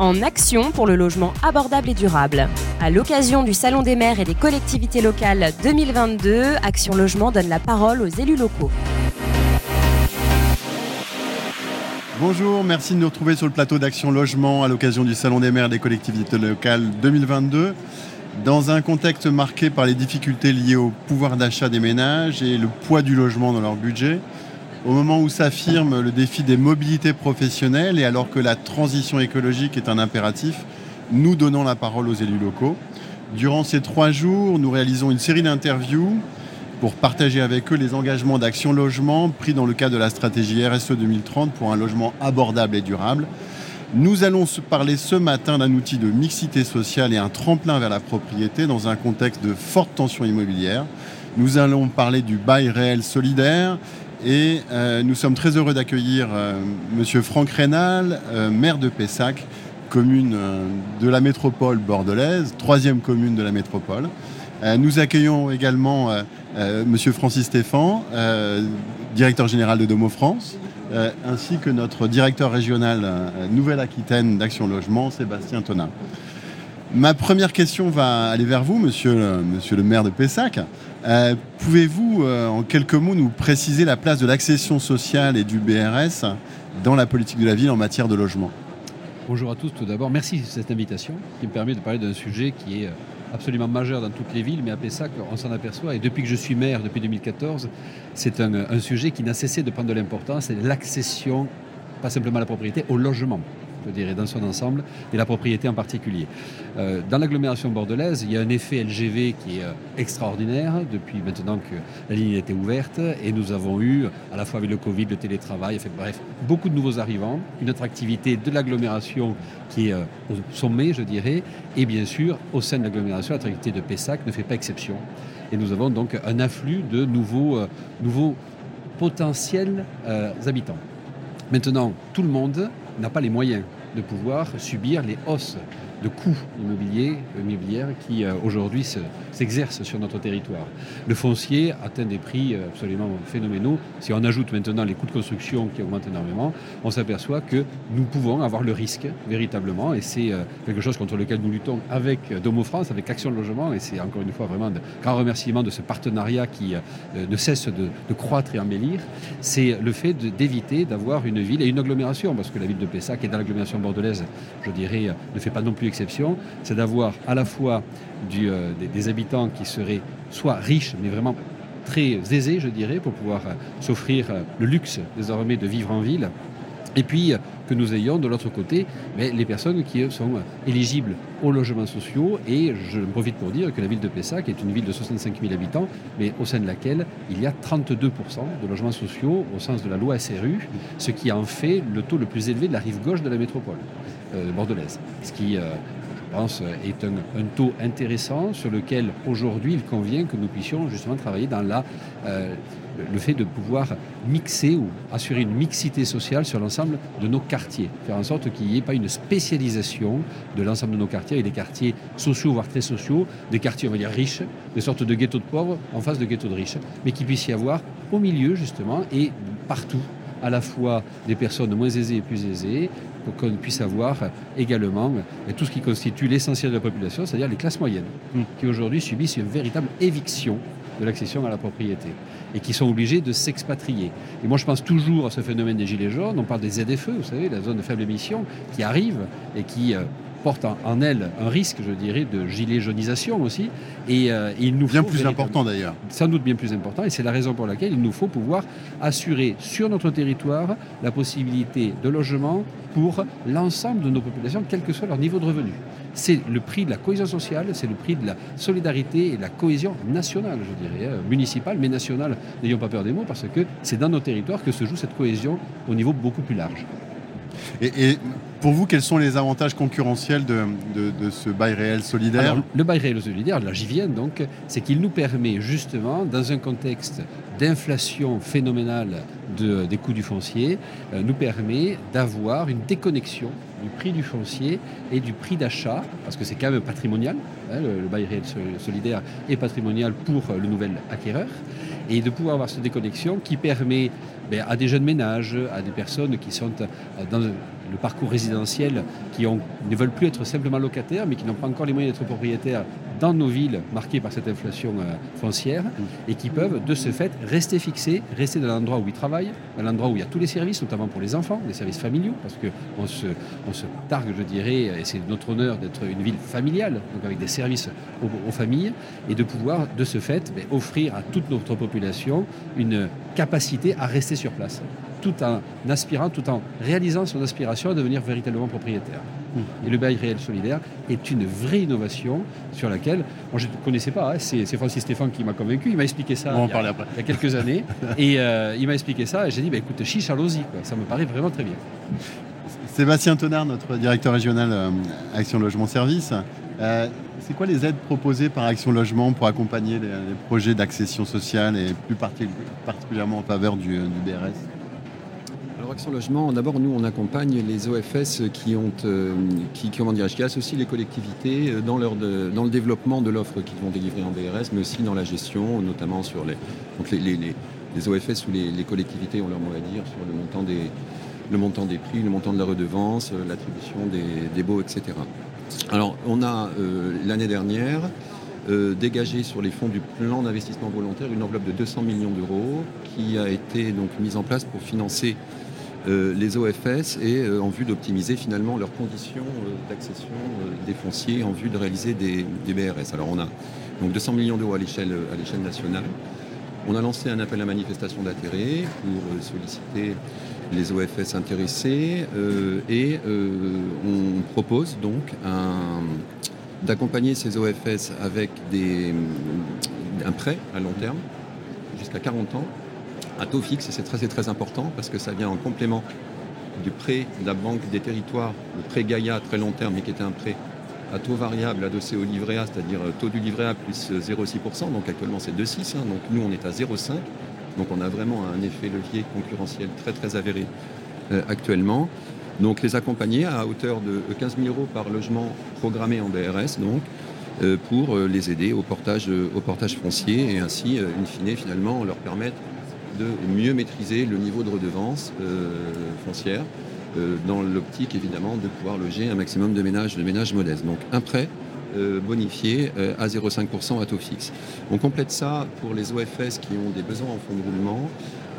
en action pour le logement abordable et durable. À l'occasion du Salon des maires et des collectivités locales 2022, Action Logement donne la parole aux élus locaux. Bonjour, merci de nous retrouver sur le plateau d'Action Logement à l'occasion du Salon des maires et des collectivités locales 2022. Dans un contexte marqué par les difficultés liées au pouvoir d'achat des ménages et le poids du logement dans leur budget, au moment où s'affirme le défi des mobilités professionnelles et alors que la transition écologique est un impératif, nous donnons la parole aux élus locaux. Durant ces trois jours, nous réalisons une série d'interviews pour partager avec eux les engagements d'action logement pris dans le cadre de la stratégie RSE 2030 pour un logement abordable et durable. Nous allons parler ce matin d'un outil de mixité sociale et un tremplin vers la propriété dans un contexte de forte tension immobilière. Nous allons parler du bail réel solidaire et euh, nous sommes très heureux d'accueillir euh, Monsieur Franck Rénal, euh, maire de Pessac, commune de la métropole bordelaise, troisième commune de la métropole. nous accueillons également Monsieur Francis Stéphan, directeur général de Domo France, ainsi que notre directeur régional Nouvelle-Aquitaine d'Action Logement, Sébastien Tonin. Ma première question va aller vers vous, monsieur, monsieur le maire de Pessac. Euh, pouvez-vous, euh, en quelques mots, nous préciser la place de l'accession sociale et du BRS dans la politique de la ville en matière de logement? Bonjour à tous, tout d'abord. Merci de cette invitation qui me permet de parler d'un sujet qui est euh, absolument majeur dans toutes les villes, mais à Pessac, on s'en aperçoit. Et depuis que je suis maire, depuis 2014, c'est un, un sujet qui n'a cessé de prendre de l'importance, c'est l'accession, pas simplement à la propriété, au logement je dirais, dans son ensemble, et la propriété en particulier. Euh, dans l'agglomération bordelaise, il y a un effet LGV qui est euh, extraordinaire depuis maintenant que la ligne a été ouverte, et nous avons eu, à la fois avec le Covid, le télétravail, bref, beaucoup de nouveaux arrivants, une attractivité de l'agglomération qui est euh, au sommet, je dirais, et bien sûr, au sein de l'agglomération, l'attractivité de Pessac ne fait pas exception. Et nous avons donc un afflux de nouveaux, nouveaux potentiels habitants. Maintenant, tout le monde n'a pas les moyens de pouvoir subir les hausses de coûts immobiliers, immobilières qui euh, aujourd'hui s'exercent sur notre territoire. Le foncier atteint des prix euh, absolument phénoménaux. Si on ajoute maintenant les coûts de construction qui augmentent énormément, on s'aperçoit que nous pouvons avoir le risque véritablement, et c'est euh, quelque chose contre lequel nous luttons avec Domo France, avec Action Logement, et c'est encore une fois vraiment un grand remerciement de ce partenariat qui ne cesse de, de, croître et embellir, c'est le fait d'éviter d'avoir une ville et une agglomération, parce que la ville de Pessac et dans l'agglomération bordelaise, je dirais, ne fait pas non plus c'est d'avoir à la fois euh, des, habitants qui seraient soit riches, mais vraiment très aisés, je dirais, pour pouvoir euh, s'offrir euh, le luxe désormais de vivre en ville, et puis que nous ayons de l'autre côté mais les personnes qui sont éligibles aux logements sociaux. Et je profite pour dire que la ville de Pessac est une ville de 65 000 habitants, mais au sein de laquelle il y a 32% de logements sociaux au sens de la loi SRU, ce qui en fait le taux le plus élevé de la rive gauche de la métropole bordelaise. Ce qui pense, est un, taux intéressant sur lequel aujourd'hui il convient que nous puissions justement travailler dans la, euh, le fait de pouvoir mixer ou assurer une mixité sociale sur l'ensemble de nos quartiers, faire en sorte qu'il n'y ait pas une spécialisation de l'ensemble de nos quartiers et des quartiers sociaux, voire très sociaux, des quartiers, on va dire, riches, des sortes de ghettos de pauvres en face de ghettos de riches, mais qu'il puisse y avoir au milieu justement et partout à la fois des personnes moins aisées et plus aisées, pour qu'on puisse avoir également tout ce qui constitue l'essentiel de la population, c'est-à-dire les classes moyennes, hmm. qui aujourd'hui subissent une véritable éviction de l'accession à la propriété et qui sont obligés de s'expatrier. Et moi, je pense toujours à ce phénomène des gilets jaunes. On parle des ZFE, vous savez, la zone de faible émission, qui arrive et qui euh, porte en, elle un risque, je dirais, de gilet jaunisation aussi. Et euh, il nous bien plus important d'ailleurs. Sans doute bien plus important. Et c'est la raison pour laquelle il nous faut pouvoir assurer sur notre territoire la possibilité de logement pour l'ensemble de nos populations, quel que soit leur niveau de revenu. C'est le prix de la cohésion sociale, c'est le prix de la solidarité et de la cohésion nationale, je dirais, hein, municipale, mais nationale. N'ayons pas peur des mots, parce que c'est dans nos territoires que se joue cette cohésion au niveau beaucoup plus large. Et, pour vous, quels sont les avantages concurrentiels de, ce bail réel solidaire Le bail réel solidaire, là j'y viens donc, c'est qu'il nous permet justement, dans un contexte d'inflation phénoménale des coûts du foncier, euh, nous permet d'avoir une déconnexion du prix du foncier et du prix d'achat, parce que c'est quand même patrimonial, hein, le, bail réel solidaire est patrimonial pour le nouvel acquéreur, et de pouvoir avoir cette déconnexion qui permet ben, à des jeunes ménages, à des personnes qui sont dans le parcours résidentiel qui ne veulent plus être simplement locataires, mais qui n'ont pas encore les moyens d'être propriétaires dans nos villes marquées par cette inflation euh, foncière et qui peuvent de ce fait rester fixés, rester dans l'endroit où ils travaillent, dans l'endroit où il y a tous les services, notamment pour les enfants, les services familiaux, parce qu'on se, targue, je dirais, et c'est notre honneur d'être une ville familiale, donc avec des services aux, familles, et de pouvoir de ce fait ben, offrir à toute notre population une capacité à rester sur place tout en aspirant, tout en réalisant son aspiration à devenir véritablement propriétaire. Mmh. Et le bail réel solidaire est une vraie innovation sur laquelle, moi je ne connaissais pas, hein, c'est, Francis Stéphane qui m'a convaincu, il m'a expliqué ça il, y a, quelques années, et euh, il m'a expliqué ça, et j'ai dit, bah, écoute, chiche, allons-y, ça me paraît vraiment très bien. Sébastien Tonard, notre directeur régional euh, Action Logement Service, euh, c'est quoi les aides proposées par Action Logement pour accompagner les, projets d'accession sociale et plus particulièrement en faveur du BRS Action Logement, d'abord, nous, on accompagne les OFS qui, ont, euh, qui, comment qui associent les collectivités euh, dans, leur dans le développement de l'offre qu'ils vont délivrer en BRS, mais aussi dans la gestion, notamment sur les, donc les, les, OFS ou les, collectivités ont leur mot à dire sur le montant des, le montant des prix, le montant de la redevance, euh, l'attribution des, baux, etc. Alors, on a l'année dernière dégagé sur les fonds du plan d'investissement volontaire une enveloppe de 200 millions d'euros qui a été donc mise en place pour financer euh, les OFS et euh, en vue d'optimiser finalement leurs conditions euh, d'accession des fonciers en vue de réaliser des, BRS. Alors on a donc 200 millions d'euros à l'échelle nationale. On a lancé un appel à manifestation d'intérêt pour solliciter les OFS intéressés et on propose donc d'accompagner ces OFS avec un prêt à long terme jusqu'à 40 ans à taux fixe, et c'est très, très important parce que ça vient en complément du prêt de la Banque des Territoires, le prêt Gaïa très long terme, mais qui était un prêt à taux variable adossé au livret A, c'est-à-dire euh, taux du livret A plus 0,6%, euh, donc actuellement c'est 2,6%, hein, donc nous on est à 0,5, donc on a vraiment un effet levier concurrentiel très très avéré euh, actuellement. Donc les accompagner à hauteur de 15 000 euros par logement programmé en BRS, donc pour les aider au portage, au portage foncier et ainsi, in fine, finalement, leur permettre de mieux maîtriser le niveau de redevance euh, foncière euh, dans l'optique évidemment de pouvoir loger un maximum de ménages, de ménages modestes. Donc un prêt euh, bonifié à 0,5% à taux fixe. On complète ça pour les OFS qui ont des besoins en fonds de roulement,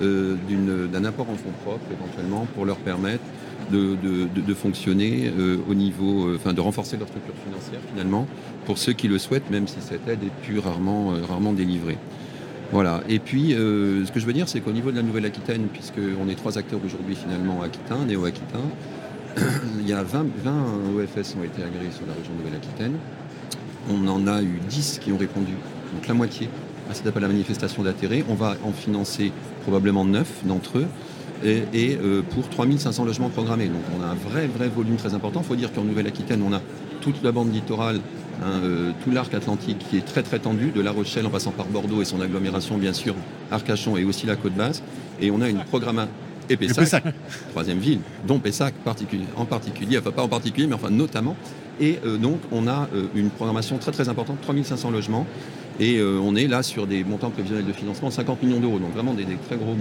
d'un apport en fonds propres éventuellement pour leur permettre de, fonctionner au niveau, enfin de renforcer leur structure financière finalement, pour ceux qui le souhaitent, même si cette aide est plus rarement, rarement délivrée. Voilà. Et puis, euh, ce que je veux dire, c'est qu'au niveau de la Nouvelle-Aquitaine, puisqu'on est trois acteurs aujourd'hui finalement aquitains, néo-aquitains, il y a 20, 20 OFS ont été agréés sur la région Nouvelle-Aquitaine. On en a eu 10 qui ont répondu, donc la moitié à cet appel à la manifestation d'intérêt. On va en financer probablement 9 d'entre eux. Et, et euh, pour 3500 logements programmés. Donc on a un vrai, vrai volume très important. Il faut dire qu'en Nouvelle-Aquitaine, on a toute la bande littorale Hein, euh, tout l'arc atlantique qui est très très tendu, de La Rochelle en passant par Bordeaux et son agglomération bien sûr, Arcachon et aussi la côte basse. Et on a une programmation et Pessac, troisième ville, dont Pessac en particulier, enfin pas en particulier, mais enfin notamment. Et euh, donc on a euh, une programmation très très importante, 3500 logements, et on est là sur des montants prévisionnels de financement, 50 millions d'euros, donc vraiment des, très, gros,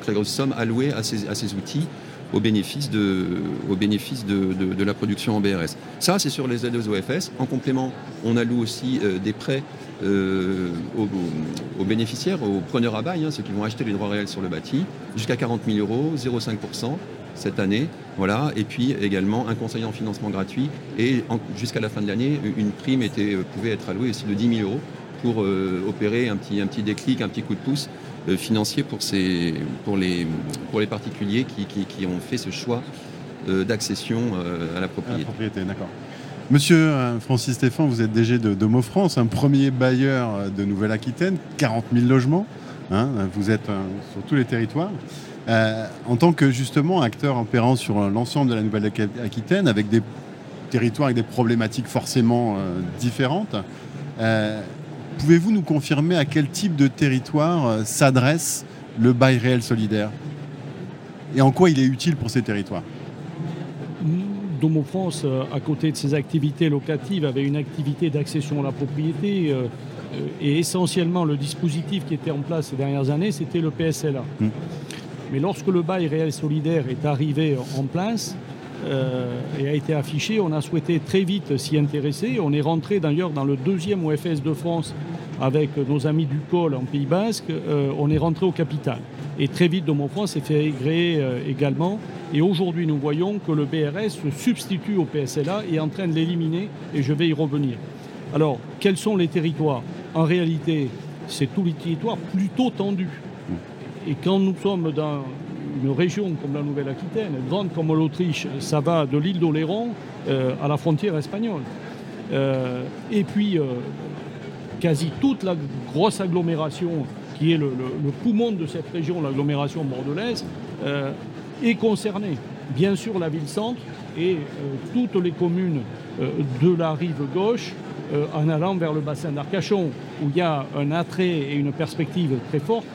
très grosses sommes allouées à ces, à ces outils au bénéfice, de, au bénéfice de, la production en BRS. Ça, c'est sur les aides aux OFS. En complément, on alloue aussi euh, des prêts euh, aux, bénéficiaires, aux preneurs à bail, hein, ceux qui vont acheter les droits réels sur le bâti, jusqu'à 40 000 euros, 0,5% cette année. Voilà. Et puis également un conseiller en financement gratuit. Et jusqu'à la fin de l'année, une prime était, euh, pouvait être allouée aussi de 10 000 euros pour opérer un petit, un petit déclic, un petit coup de pouce financier pour, ces, pour, les, pour les particuliers qui, qui, ont fait ce choix euh, d'accession euh, à la propriété. d'accord. Monsieur Francis Stéphane, vous êtes DG de France, un premier bailleur de Nouvelle-Aquitaine, 40 000 logements. Hein, vous êtes sur tous les territoires. en tant que justement acteur opérant sur l'ensemble de la Nouvelle-Aquitaine, avec des territoires avec des problématiques forcément différentes, Pouvez-vous nous confirmer à quel type de territoire euh, s'adresse le bail réel solidaire? Et en quoi il est utile pour ces territoires? Domo France, euh, à côté de ses activités locatives, avait une activité d'accession à la propriété. Euh, et essentiellement, le dispositif qui était en place ces dernières années, c'était le PSLA. Hum. Mais lorsque le bail réel solidaire est arrivé en place, et a été affiché. On a souhaité très vite s'y intéresser. On est rentré d'ailleurs dans le deuxième OFS de France avec nos amis du Col en Pays Basque. on est rentré au capital. Et très vite, de mon France s'est fait agréer également. Et aujourd'hui, nous voyons que le BRS se substitue au PSLA et est en train de l'éliminer, et je vais y revenir. Alors, quels sont les territoires? En réalité, c'est tous les territoires plutôt tendus. Et quand nous sommes dans une région comme la Nouvelle-Aquitaine, grande comme l'Autriche, ça va de l'île d'Oléron euh, à la frontière espagnole. Euh, et puis, euh, quasi toute la grosse agglomération, qui est le, poumon de cette région, l'agglomération bordelaise, est concernée. Bien sûr, la ville-centre et toutes les communes de la rive gauche en allant vers le bassin d'Arcachon, où il y a un attrait et une perspective très forte.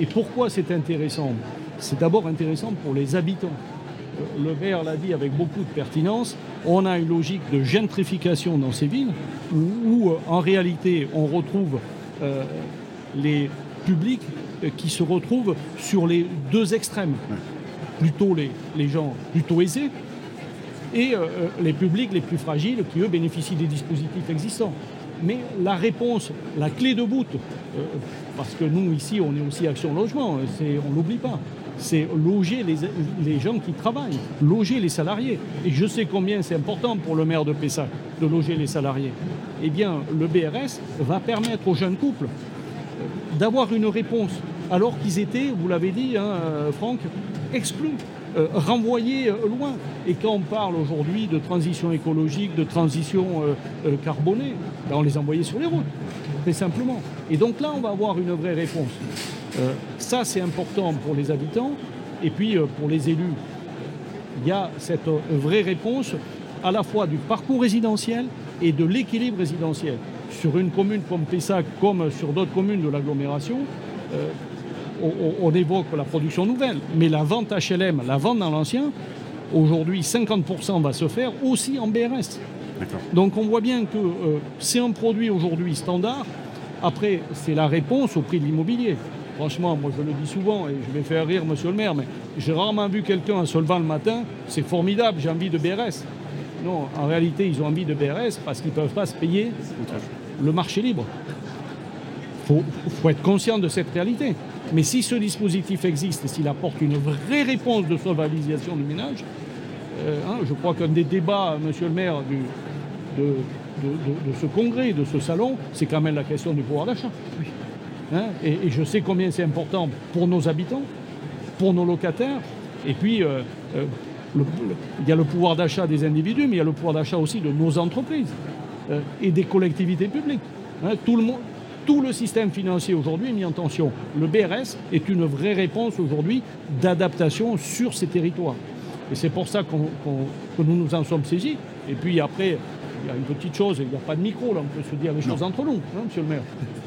Et pourquoi c'est intéressant? C'est d'abord intéressant pour les habitants. Euh, le maire l'a dit avec beaucoup de pertinence, on a une logique de gentrification dans ces villes où, euh, en réalité on retrouve euh, les publics qui se retrouvent sur les deux extrêmes. Plutôt les, gens plutôt aisés et les publics les plus fragiles qui, eux, bénéficient des dispositifs existants. Mais la réponse, la clé de voûte, euh, parce que nous ici on est aussi Action Logement, on n'oublie pas, c'est loger les, gens qui travaillent, loger les salariés. Et je sais combien c'est important pour le maire de Pessac de loger les salariés. Eh bien, le BRS va permettre aux jeunes couples d'avoir une réponse, alors qu'ils étaient, vous l'avez dit, hein, euh, Franck, exclus euh, renvoyer euh, loin. Et quand on parle aujourd'hui de transition écologique, de transition carbonée, ben, on les envoyait sur les routes, très simplement. Et donc là, on va avoir une vraie réponse. Ça, c'est important pour les habitants. Et puis, pour les élus, il y a cette vraie réponse à la fois du parcours résidentiel et de l'équilibre résidentiel. Sur une commune comme Pessac, comme sur d'autres communes de l'agglomération, on, évoque la production nouvelle, mais la vente HLM, la vente dans l'ancien, aujourd'hui 50% va se faire aussi en BRS. Donc on voit bien que euh, c'est un produit aujourd'hui standard. Après, c'est la réponse au prix de l'immobilier. Franchement, moi je le dis souvent et je vais faire rire monsieur le maire, mais j'ai rarement vu quelqu'un se levant le matin, c'est formidable, j'ai envie de BRS. Non, en réalité, ils ont envie de BRS parce qu'ils ne peuvent pas se payer le marché libre. Il faut, être conscient de cette réalité. Mais si ce dispositif existe et s'il apporte une vraie réponse de solvabilisation du ménage, euh, hein, je crois qu'un des débats, monsieur le maire, de, ce congrès, de ce salon, c'est quand même la question du pouvoir d'achat. Hein, et, je sais combien c'est important pour nos habitants, pour nos locataires, et puis euh, euh, il y a le pouvoir d'achat des individus, mais il y a le pouvoir d'achat aussi de nos entreprises et des collectivités publiques. Hein, tout le monde, tout le système financier aujourd'hui est mis en tension. Le BRS est une vraie réponse aujourd'hui d'adaptation sur ces territoires. Et c'est pour ça que nous nous en sommes saisis. Et puis après, il y a une petite chose, il n'y a pas de micro, là, on peut se dire les choses entre nous, hein, monsieur le maire.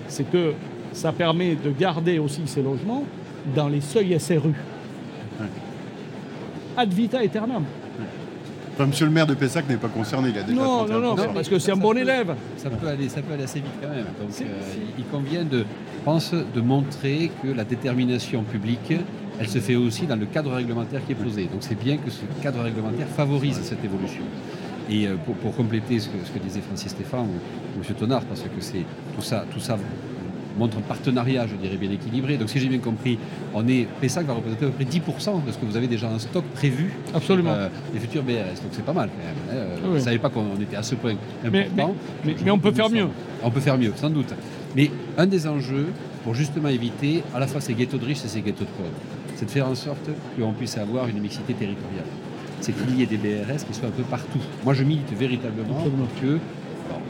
C'est que ça permet de garder aussi ces logements dans les seuils SRU. Ad vita aeternam monsieur le maire de Pessac n'est pas concerné, il a déjà Non, non, non, parce que c'est un bon élève. Ça peut, aller, ça peut aller assez vite quand même. Donc, euh, il convient de, pense, de montrer que la détermination publique, elle se fait aussi dans le cadre réglementaire qui est posé. Donc c'est bien que ce cadre réglementaire favorise cette évolution. Et euh, pour, compléter ce que, ce que, disait Francis Stéphane ou, M. Tonard, parce que c'est tout ça, tout ça montre un partenariat, je dirais, bien équilibré. Donc si j'ai bien compris, on est va représenter à peu près 10% de ce que vous avez déjà en stock prévu Absolument. Euh, les futurs BRS. Donc c'est pas mal quand même. Hein. Vous ne savez pas qu'on était à ce point important. Mais, on peut faire mieux. On peut faire mieux, sans doute. Mais un des enjeux, pour justement éviter à la fois ces ghettos de riches et ces ghettos de pauvres, c'est de faire en sorte qu'on puisse avoir une mixité territoriale. C'est qu'il y ait des BRS qui soient un peu partout. Moi, je milite véritablement que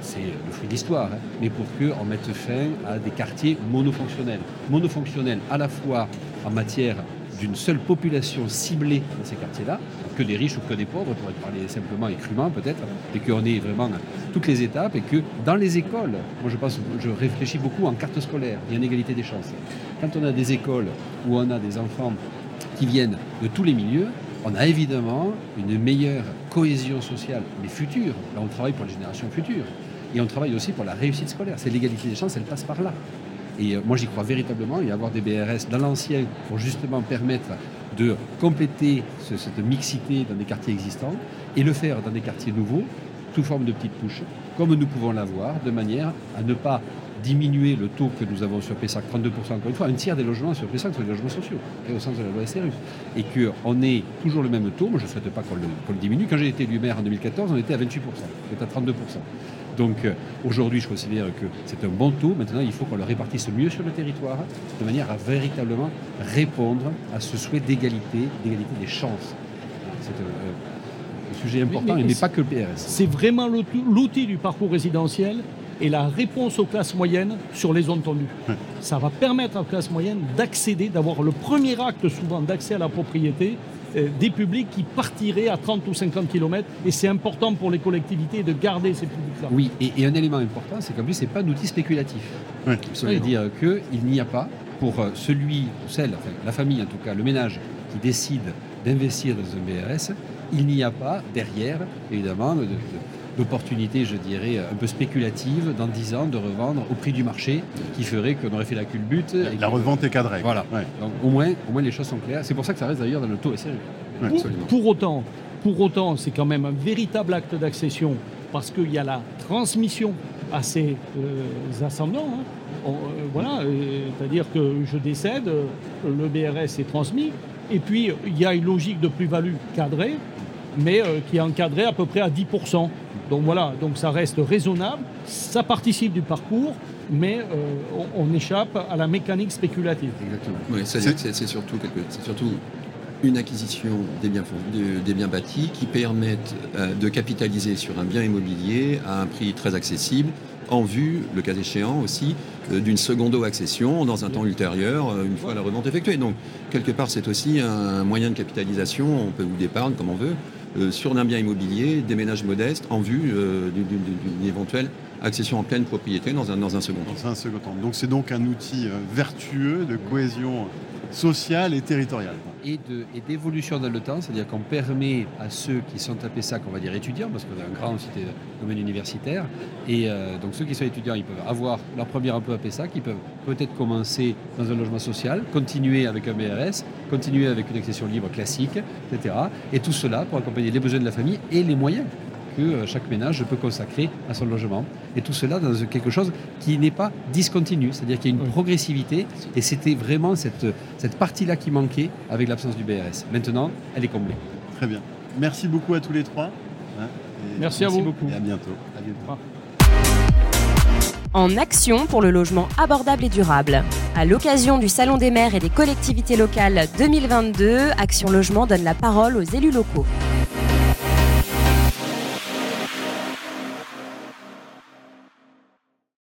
c'est le fruit d'histoire, hein. mais pour qu'on mette fin à des quartiers monofonctionnels. Monofonctionnels à la fois en matière d'une seule population ciblée dans ces quartiers-là, que des riches ou que des pauvres, pour parler simplement et crûment peut-être, et qu'on ait vraiment toutes les étapes, et que dans les écoles, moi je pense, je réfléchis beaucoup en carte scolaire et en égalité des chances. Quand on a des écoles où on a des enfants qui viennent de tous les milieux, on a évidemment une meilleure cohésion sociale, mais future. Là, on travaille pour les générations futures. Et on travaille aussi pour la réussite scolaire. C'est l'égalité des chances, elle passe par là. Et euh, moi, j'y crois véritablement. Y avoir des BRS dans l'ancien pour justement permettre de compléter cette mixité dans des quartiers existants et le faire dans des quartiers nouveaux, sous forme de petites touches, comme nous pouvons l'avoir, de manière à ne pas diminuer le taux que nous avons sur PESAC, 32%, encore une fois, un tiers des logements sur PESAC sont des logements sociaux, et au sens de la loi SRU. Et qu'on ait toujours le même taux, moi je ne souhaite pas qu'on le, diminue. Quand j'ai été élu maire en 2014, on était à 28%, on était à 32%. Donc euh, aujourd'hui, je considère que c'est un bon taux. Maintenant, il faut qu'on le répartisse mieux sur le territoire, de manière à véritablement répondre à ce souhait d'égalité, d'égalité des chances. C'est un, sujet important, et pas que le PRS. C'est vraiment l'outil du parcours résidentiel et la réponse aux classes moyennes sur les zones tendues. Ça va permettre aux classes moyennes d'accéder, d'avoir le premier acte souvent d'accès à la propriété euh, des publics qui partiraient à 30 ou 50 km. Et c'est important pour les collectivités de garder ces publics-là. Oui, et, un élément important, c'est qu'en plus, ce n'est pas un outil spéculatif. Ça veut dire qu'il n'y a pas, pour euh, celui, celle, enfin, la famille en tout cas, le ménage qui décide d'investir dans un BRS, il n'y a pas derrière, évidemment, de l'opportunité, je dirais, un peu spéculative dans 10 ans de revendre au prix du marché qui ferait qu'on aurait fait la culbute. Et la revente est cadrée. Voilà. Donc au moins, au moins les choses sont claires. C'est pour ça que ça reste d'ailleurs dans le taux SRU. pour, autant, pour autant, c'est quand même un véritable acte d'accession parce qu'il y a la transmission à ses euh, ascendants. Hein. Euh, voilà, c'est-à-dire que je décède, le BRS est transmis, et puis il y a une logique de plus-value cadrée, mais euh, qui est encadrée à peu près à 10%. Donc voilà, donc ça reste raisonnable, ça participe du parcours, mais euh, on, échappe à la mécanique spéculative. Exactement. Oui, c'est surtout, surtout une acquisition des biens, des biens bâtis qui permettent euh, de capitaliser sur un bien immobilier à un prix très accessible en vue, le cas échéant aussi, euh, d'une secondo-accession dans un temps ultérieur, une fois la revente effectuée. Donc, quelque part, c'est aussi un moyen de capitalisation, on peut ou d'épargne, comme on veut, euh, sur un bien immobilier, des ménages modestes, en vue euh, d'une éventuelle accession en pleine propriété dans un, dans un second temps. Dans un second temps. Donc c'est donc un outil euh, vertueux de cohésion sociale et territoriale. Et d'évolution dans le temps, c'est-à-dire qu'on permet à ceux qui sont à Pessac, on va dire étudiants, parce qu'on a un grand domaine universitaire, et donc ceux qui sont étudiants, ils peuvent avoir leur premier emploi à Pessac, ils peuvent peut-être commencer dans un logement social, continuer avec un BRS, continuer avec une accession libre classique, etc. Et tout cela pour accompagner les besoins de la famille et les moyens que euh, chaque ménage peut consacrer à son logement. Et tout cela dans quelque chose qui n'est pas discontinu, c'est-à-dire qu'il y a une progressivité. Et c'était vraiment cette, cette partie-là qui manquait avec l'absence du BRS. Maintenant, elle est comblée. Très bien. Merci beaucoup à tous les trois. Hein, merci, à vous. beaucoup. Et à bientôt. À bientôt. En action pour le logement abordable et durable. À l'occasion du Salon des maires et des collectivités locales 2022, Action Logement donne la parole aux élus locaux.